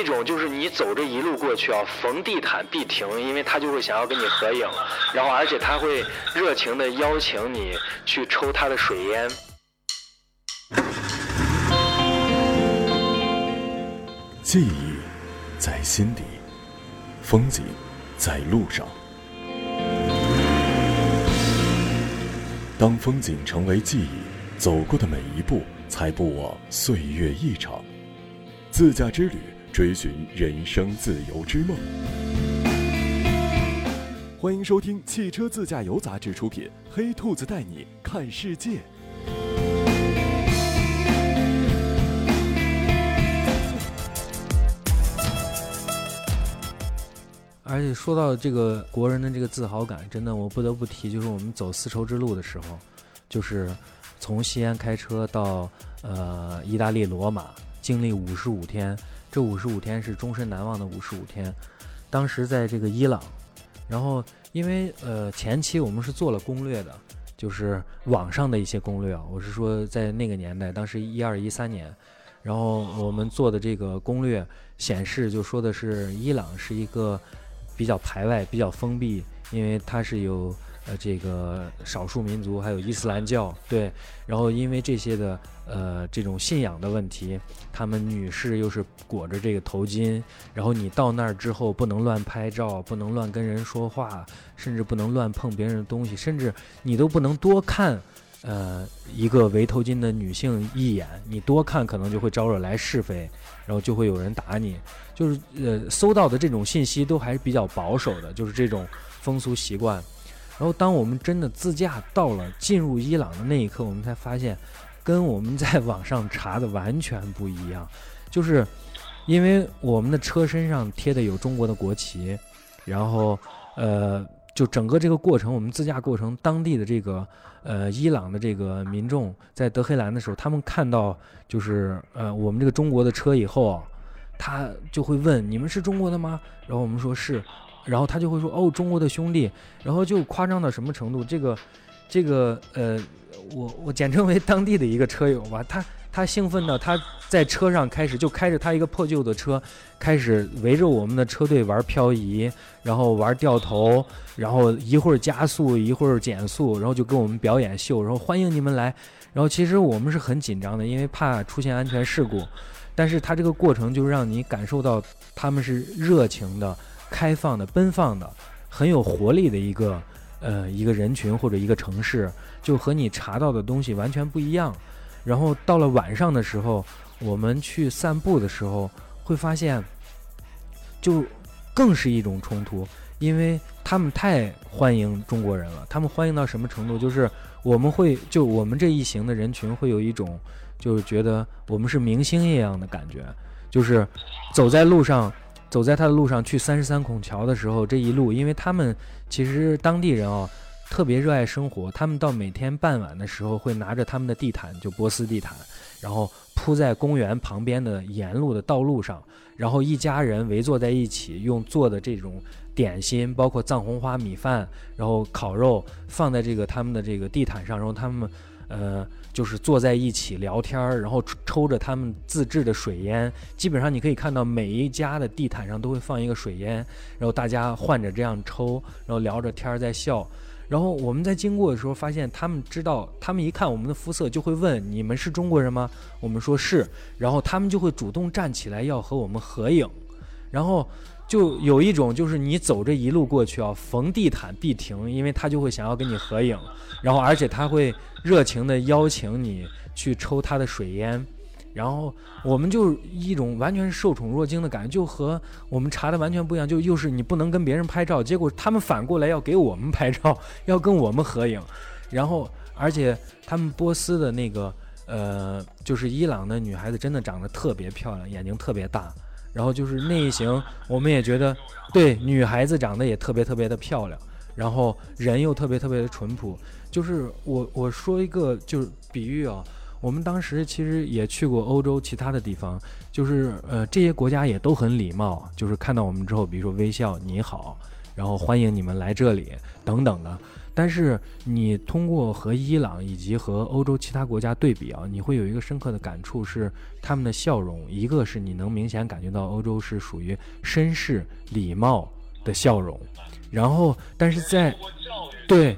一种就是你走这一路过去啊，逢地毯必停，因为他就会想要跟你合影，然后而且他会热情的邀请你去抽他的水烟。记忆在心底，风景在路上。当风景成为记忆，走过的每一步才不枉岁月一场。自驾之旅，追寻人生自由之梦。欢迎收听《汽车自驾游》杂志出品，《黑兔子带你看世界》。而且说到这个国人的这个自豪感，真的我不得不提，就是我们走丝绸之路的时候，就是从西安开车到呃意大利罗马，经历五十五天，这五十五天是终身难忘的五十五天。当时在这个伊朗，然后因为呃前期我们是做了攻略的，就是网上的一些攻略啊，我是说在那个年代，当时一二一三年，然后我们做的这个攻略显示，就说的是伊朗是一个。比较排外，比较封闭，因为它是有呃这个少数民族，还有伊斯兰教，对，然后因为这些的呃这种信仰的问题，他们女士又是裹着这个头巾，然后你到那儿之后不能乱拍照，不能乱跟人说话，甚至不能乱碰别人的东西，甚至你都不能多看。呃，一个围头巾的女性一眼，你多看可能就会招惹来是非，然后就会有人打你。就是呃，搜到的这种信息都还是比较保守的，就是这种风俗习惯。然后当我们真的自驾到了进入伊朗的那一刻，我们才发现，跟我们在网上查的完全不一样。就是因为我们的车身上贴的有中国的国旗，然后呃。就整个这个过程，我们自驾过程，当地的这个呃伊朗的这个民众在德黑兰的时候，他们看到就是呃我们这个中国的车以后啊，他就会问你们是中国的吗？然后我们说是，然后他就会说哦中国的兄弟，然后就夸张到什么程度？这个这个呃我我简称为当地的一个车友吧，他。他兴奋到他在车上开始就开着他一个破旧的车，开始围着我们的车队玩漂移，然后玩掉头，然后一会儿加速一会儿减速，然后就跟我们表演秀，然后欢迎你们来。然后其实我们是很紧张的，因为怕出现安全事故。但是他这个过程就让你感受到他们是热情的、开放的、奔放的、很有活力的一个呃一个人群或者一个城市，就和你查到的东西完全不一样。然后到了晚上的时候，我们去散步的时候，会发现，就更是一种冲突，因为他们太欢迎中国人了。他们欢迎到什么程度？就是我们会就我们这一行的人群会有一种，就是觉得我们是明星一样的感觉。就是走在路上，走在他的路上去三十三孔桥的时候，这一路，因为他们其实当地人啊。特别热爱生活，他们到每天傍晚的时候会拿着他们的地毯，就波斯地毯，然后铺在公园旁边的沿路的道路上，然后一家人围坐在一起，用做的这种点心，包括藏红花米饭，然后烤肉放在这个他们的这个地毯上，然后他们呃就是坐在一起聊天儿，然后抽着他们自制的水烟，基本上你可以看到每一家的地毯上都会放一个水烟，然后大家换着这样抽，然后聊着天儿在笑。然后我们在经过的时候，发现他们知道，他们一看我们的肤色，就会问：“你们是中国人吗？”我们说是，然后他们就会主动站起来要和我们合影，然后就有一种就是你走这一路过去啊，逢地毯必停，因为他就会想要跟你合影，然后而且他会热情的邀请你去抽他的水烟。然后我们就一种完全受宠若惊的感觉，就和我们查的完全不一样。就又是你不能跟别人拍照，结果他们反过来要给我们拍照，要跟我们合影。然后，而且他们波斯的那个呃，就是伊朗的女孩子，真的长得特别漂亮，眼睛特别大。然后就是那一行，我们也觉得对女孩子长得也特别特别的漂亮，然后人又特别特别的淳朴。就是我我说一个就是比喻啊。我们当时其实也去过欧洲其他的地方，就是呃这些国家也都很礼貌，就是看到我们之后，比如说微笑你好，然后欢迎你们来这里等等的。但是你通过和伊朗以及和欧洲其他国家对比啊，你会有一个深刻的感触是他们的笑容，一个是你能明显感觉到欧洲是属于绅士礼貌的笑容，然后但是在对。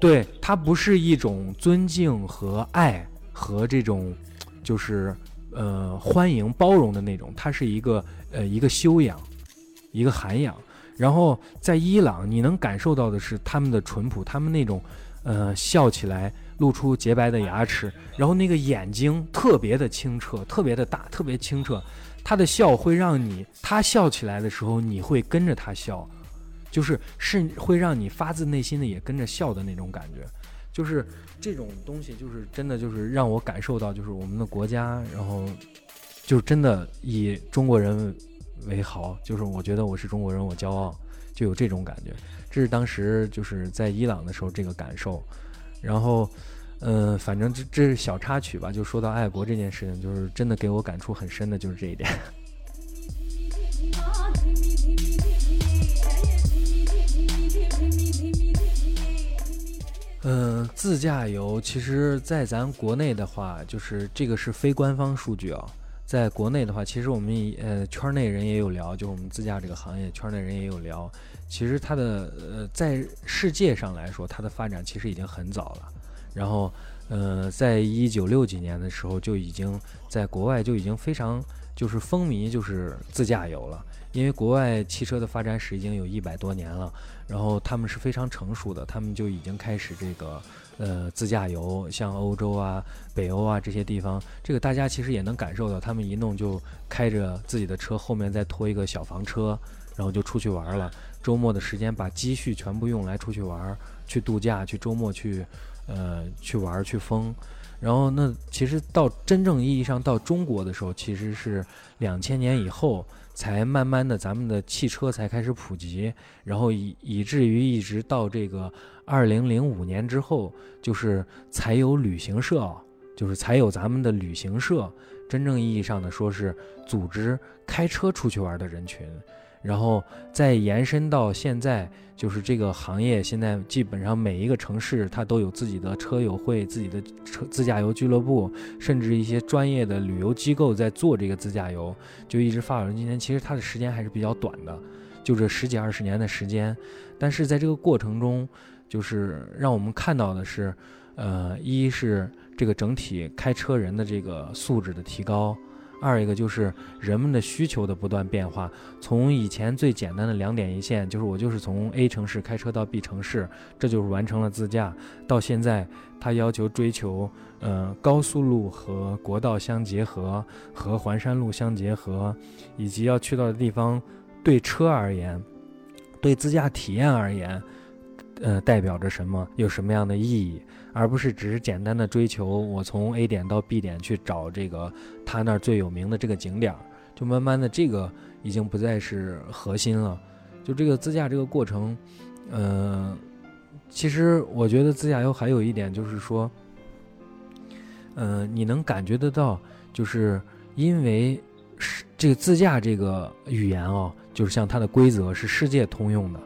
对它不是一种尊敬和爱和这种，就是呃欢迎包容的那种，它是一个呃一个修养，一个涵养。然后在伊朗，你能感受到的是他们的淳朴，他们那种呃笑起来露出洁白的牙齿，然后那个眼睛特别的清澈，特别的大，特别清澈。他的笑会让你，他笑起来的时候，你会跟着他笑。就是是会让你发自内心的也跟着笑的那种感觉，就是这种东西，就是真的就是让我感受到，就是我们的国家，然后就真的以中国人为豪，就是我觉得我是中国人，我骄傲，就有这种感觉。这是当时就是在伊朗的时候这个感受，然后，嗯，反正这这是小插曲吧。就说到爱国这件事情，就是真的给我感触很深的就是这一点。嗯，自驾游其实，在咱国内的话，就是这个是非官方数据啊。在国内的话，其实我们呃圈内人也有聊，就我们自驾这个行业圈内人也有聊。其实它的呃在世界上来说，它的发展其实已经很早了。然后，呃，在一九六几年的时候，就已经在国外就已经非常就是风靡就是自驾游了。因为国外汽车的发展史已经有一百多年了，然后他们是非常成熟的，他们就已经开始这个呃自驾游，像欧洲啊、北欧啊这些地方，这个大家其实也能感受到，他们一弄就开着自己的车，后面再拖一个小房车，然后就出去玩了。周末的时间把积蓄全部用来出去玩，去度假，去周末去呃去玩去疯。然后那其实到真正意义上到中国的时候，其实是两千年以后。才慢慢的，咱们的汽车才开始普及，然后以以至于一直到这个二零零五年之后，就是才有旅行社，就是才有咱们的旅行社，真正意义上的说是组织开车出去玩的人群。然后再延伸到现在，就是这个行业现在基本上每一个城市它都有自己的车友会、自己的车自驾游俱乐部，甚至一些专业的旅游机构在做这个自驾游，就一直发展到今天。其实它的时间还是比较短的，就这十几二十年的时间。但是在这个过程中，就是让我们看到的是，呃，一是这个整体开车人的这个素质的提高。二一个就是人们的需求的不断变化，从以前最简单的两点一线，就是我就是从 A 城市开车到 B 城市，这就是完成了自驾。到现在，他要求追求，呃，高速路和国道相结合，和环山路相结合，以及要去到的地方，对车而言，对自驾体验而言，呃，代表着什么，有什么样的意义？而不是只是简单的追求我从 A 点到 B 点去找这个他那儿最有名的这个景点，就慢慢的这个已经不再是核心了。就这个自驾这个过程，嗯，其实我觉得自驾游还有一点就是说，嗯，你能感觉得到，就是因为是这个自驾这个语言哦，就是像它的规则是世界通用的。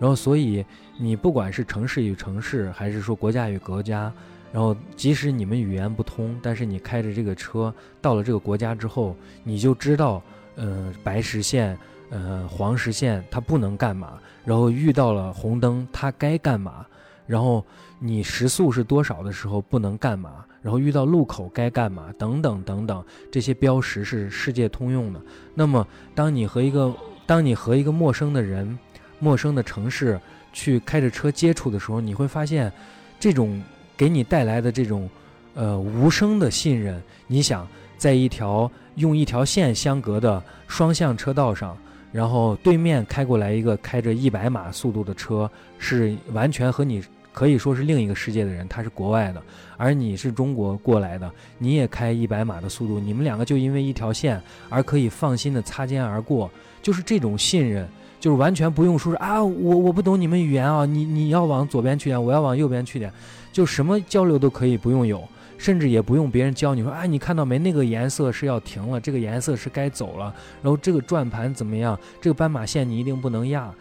然后，所以你不管是城市与城市，还是说国家与国家，然后即使你们语言不通，但是你开着这个车到了这个国家之后，你就知道，呃，白实线，呃，黄实线它不能干嘛，然后遇到了红灯它该干嘛，然后你时速是多少的时候不能干嘛，然后遇到路口该干嘛，等等等等，这些标识是世界通用的。那么，当你和一个当你和一个陌生的人。陌生的城市去开着车接触的时候，你会发现，这种给你带来的这种，呃，无声的信任。你想，在一条用一条线相隔的双向车道上，然后对面开过来一个开着一百码速度的车，是完全和你可以说是另一个世界的人，他是国外的，而你是中国过来的，你也开一百码的速度，你们两个就因为一条线而可以放心的擦肩而过，就是这种信任。就是完全不用说是啊，我我不懂你们语言啊，你你要往左边去点，我要往右边去点，就什么交流都可以不用有，甚至也不用别人教你说，哎，你看到没？那个颜色是要停了，这个颜色是该走了，然后这个转盘怎么样？这个斑马线你一定不能压，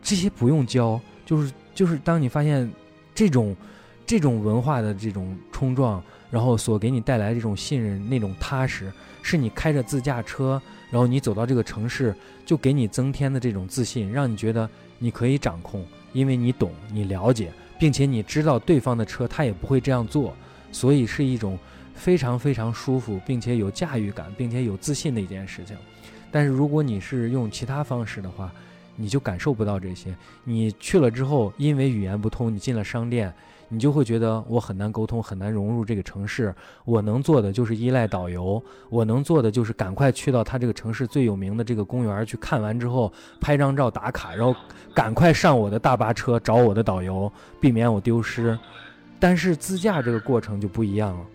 这些不用教，就是就是当你发现这种这种文化的这种冲撞，然后所给你带来这种信任、那种踏实，是你开着自驾车，然后你走到这个城市，就给你增添的这种自信，让你觉得你可以掌控，因为你懂、你了解，并且你知道对方的车他也不会这样做，所以是一种非常非常舒服，并且有驾驭感，并且有自信的一件事情。但是如果你是用其他方式的话，你就感受不到这些。你去了之后，因为语言不通，你进了商店，你就会觉得我很难沟通，很难融入这个城市。我能做的就是依赖导游，我能做的就是赶快去到他这个城市最有名的这个公园去看完之后拍张照打卡，然后赶快上我的大巴车找我的导游，避免我丢失。但是自驾这个过程就不一样了，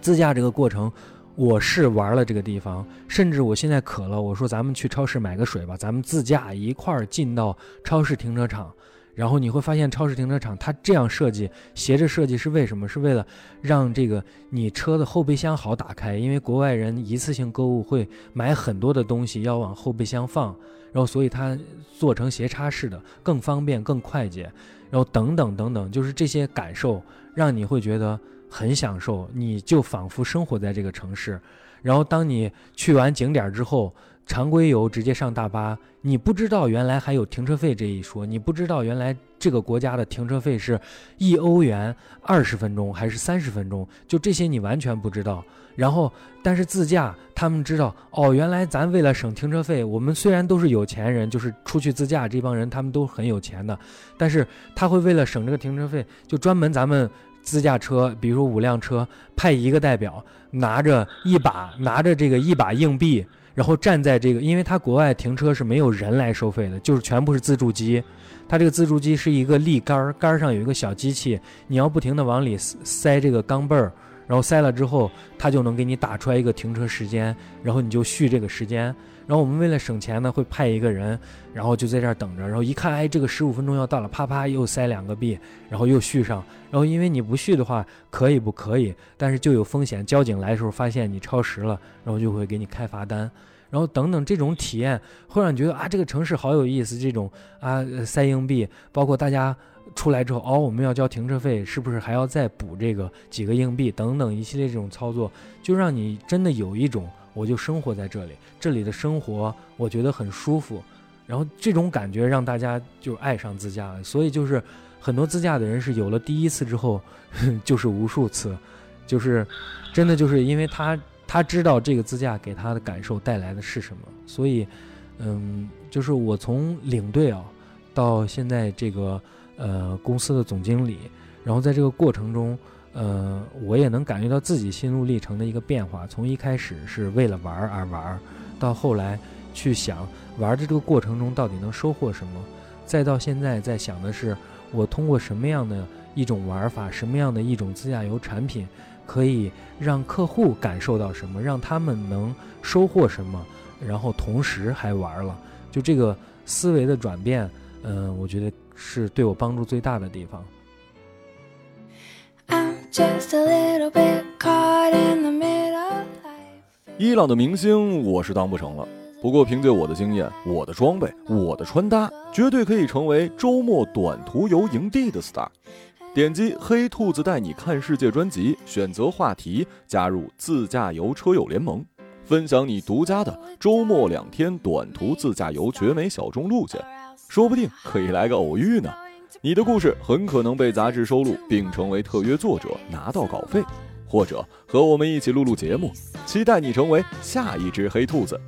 自驾这个过程。我是玩了这个地方，甚至我现在渴了，我说咱们去超市买个水吧，咱们自驾一块儿进到超市停车场，然后你会发现超市停车场它这样设计，斜着设计是为什么？是为了让这个你车的后备箱好打开，因为国外人一次性购物会买很多的东西要往后备箱放，然后所以它做成斜插式的，更方便更快捷，然后等等等等，就是这些感受让你会觉得。很享受，你就仿佛生活在这个城市。然后，当你去完景点之后，常规游直接上大巴，你不知道原来还有停车费这一说，你不知道原来这个国家的停车费是一欧元二十分钟还是三十分钟，就这些你完全不知道。然后，但是自驾，他们知道哦，原来咱为了省停车费，我们虽然都是有钱人，就是出去自驾这帮人，他们都很有钱的，但是他会为了省这个停车费，就专门咱们。自驾车，比如说五辆车，派一个代表拿着一把拿着这个一把硬币，然后站在这个，因为它国外停车是没有人来收费的，就是全部是自助机。它这个自助机是一个立杆儿，杆儿上有一个小机器，你要不停的往里塞这个钢镚儿，然后塞了之后，它就能给你打出来一个停车时间，然后你就续这个时间。然后我们为了省钱呢，会派一个人，然后就在这儿等着。然后一看，哎，这个十五分钟要到了，啪啪又塞两个币，然后又续上。然后因为你不续的话，可以不可以？但是就有风险，交警来的时候发现你超时了，然后就会给你开罚单。然后等等，这种体验会让你觉得啊，这个城市好有意思。这种啊，塞硬币，包括大家出来之后，哦，我们要交停车费，是不是还要再补这个几个硬币？等等一系列这种操作，就让你真的有一种。我就生活在这里，这里的生活我觉得很舒服，然后这种感觉让大家就爱上自驾了。所以就是很多自驾的人是有了第一次之后，就是无数次，就是真的就是因为他他知道这个自驾给他的感受带来的是什么，所以嗯，就是我从领队啊到现在这个呃公司的总经理，然后在这个过程中。呃，我也能感觉到自己心路历程的一个变化。从一开始是为了玩而玩，到后来去想玩的这个过程中到底能收获什么，再到现在在想的是我通过什么样的一种玩法，什么样的一种自驾游产品，可以让客户感受到什么，让他们能收获什么，然后同时还玩了。就这个思维的转变，嗯，我觉得是对我帮助最大的地方。伊朗的明星我是当不成了，不过凭借我的经验、我的装备、我的穿搭，绝对可以成为周末短途游营地的 star。点击“黑兔子带你看世界”专辑，选择话题，加入自驾游车友联盟，分享你独家的周末两天短途自驾游绝美小众路线，说不定可以来个偶遇呢。你的故事很可能被杂志收录，并成为特约作者，拿到稿费，或者和我们一起录录节目。期待你成为下一只黑兔子。